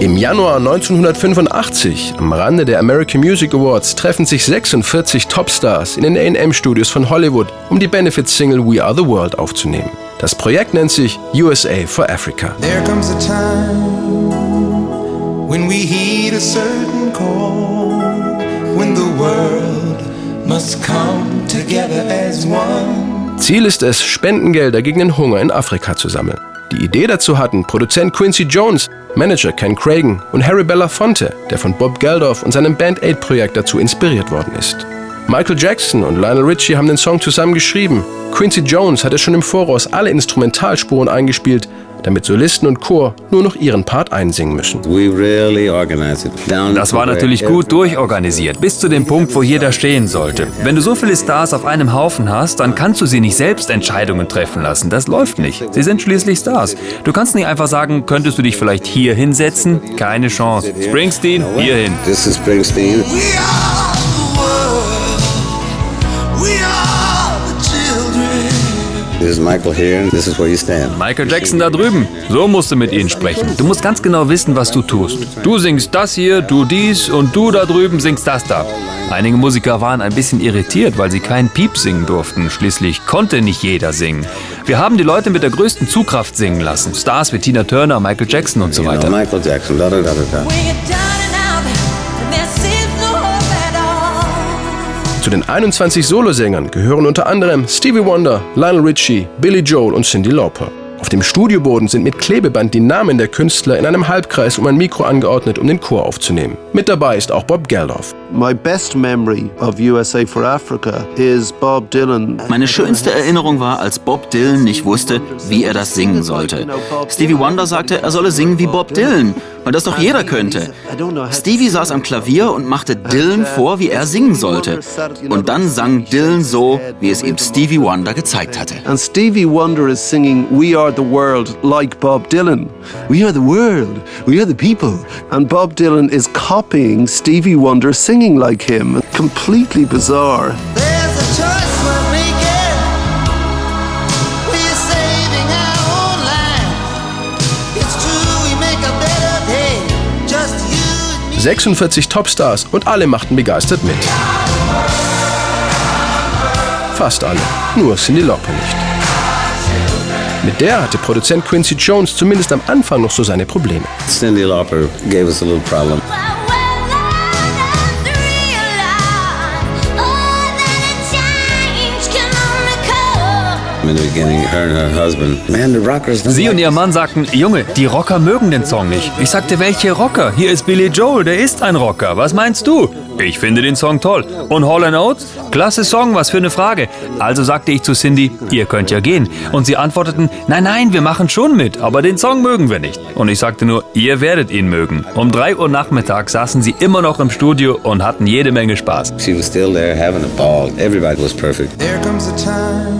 Im Januar 1985, am Rande der American Music Awards, treffen sich 46 Topstars in den A&M-Studios von Hollywood, um die Benefit-Single We Are the World aufzunehmen. Das Projekt nennt sich USA for Africa. There comes a time when we heed a certain call, when the world must come together as one. Ziel ist es, Spendengelder gegen den Hunger in Afrika zu sammeln. Die Idee dazu hatten Produzent Quincy Jones, Manager Ken Cragen und Harry Belafonte, der von Bob Geldof und seinem Band Aid Projekt dazu inspiriert worden ist. Michael Jackson und Lionel Richie haben den Song zusammen geschrieben. Quincy Jones hatte schon im Voraus alle Instrumentalspuren eingespielt, damit Solisten und Chor nur noch ihren Part einsingen müssen. Das war natürlich gut durchorganisiert, bis zu dem Punkt, wo jeder stehen sollte. Wenn du so viele Stars auf einem Haufen hast, dann kannst du sie nicht selbst Entscheidungen treffen lassen. Das läuft nicht. Sie sind schließlich Stars. Du kannst nicht einfach sagen, könntest du dich vielleicht hier hinsetzen? Keine Chance. Springsteen, hierhin. This is Springsteen. We are This is Michael here. This is where you stand. Michael Jackson da drüben. So musst du mit ihnen sprechen. Du musst ganz genau wissen, was du tust. Du singst das hier, du dies und du da drüben singst das da. Einige Musiker waren ein bisschen irritiert, weil sie keinen Piep singen durften. Schließlich konnte nicht jeder singen. Wir haben die Leute mit der größten Zugkraft singen lassen. Stars wie Tina Turner, Michael Jackson und so You know, weiter. Michael Jackson. Da, da, da, da, Zu den 21 Solosängern gehören unter anderem Stevie Wonder, Lionel Richie, Billy Joel und Cyndi Lauper. Auf dem Studioboden sind mit Klebeband die Namen der Künstler in einem Halbkreis um ein Mikro angeordnet, um den Chor aufzunehmen. Mit dabei ist auch Bob Geldof. My best memory of USA for Africa is Bob Dylan. Meine schönste Erinnerung war, als Bob Dylan nicht wusste, wie er das singen sollte. Stevie Wonder sagte, er solle singen wie Bob Dylan, weil das doch jeder könnte. Stevie saß am Klavier und machte Dylan vor, wie er singen sollte. Und dann sang Dylan so, wie es ihm Stevie Wonder gezeigt hatte. And Stevie Wonder is singing We Are the World like Bob Dylan. We are the world. We are the people. And Bob Dylan is copying Stevie Wonder singing like him. Completely bizarre. 46 Topstars und alle machten begeistert mit. Fast alle, nur Cyndi Lauper nicht. Mit der hatte Produzent Quincy Jones zumindest am Anfang noch so seine Probleme. Cindy Lauper gave us a little problem. Sie und ihr Mann sagten, Junge, die Rocker mögen den Song nicht. Ich sagte, welche Rocker? Hier ist Billy Joel, der ist ein Rocker. Was meinst du? Ich finde den Song toll. Und Hall Oates? Klasse Song, was für eine Frage. Also sagte ich zu Cindy, ihr könnt ja gehen. Und sie antworteten, nein, nein, wir machen schon mit, aber den Song mögen wir nicht. Und ich sagte nur, ihr werdet ihn mögen. Um 3 Uhr Nachmittag saßen sie immer noch im Studio und hatten jede Menge Spaß. She was still there having a ball. Everybody was perfect. There comes a time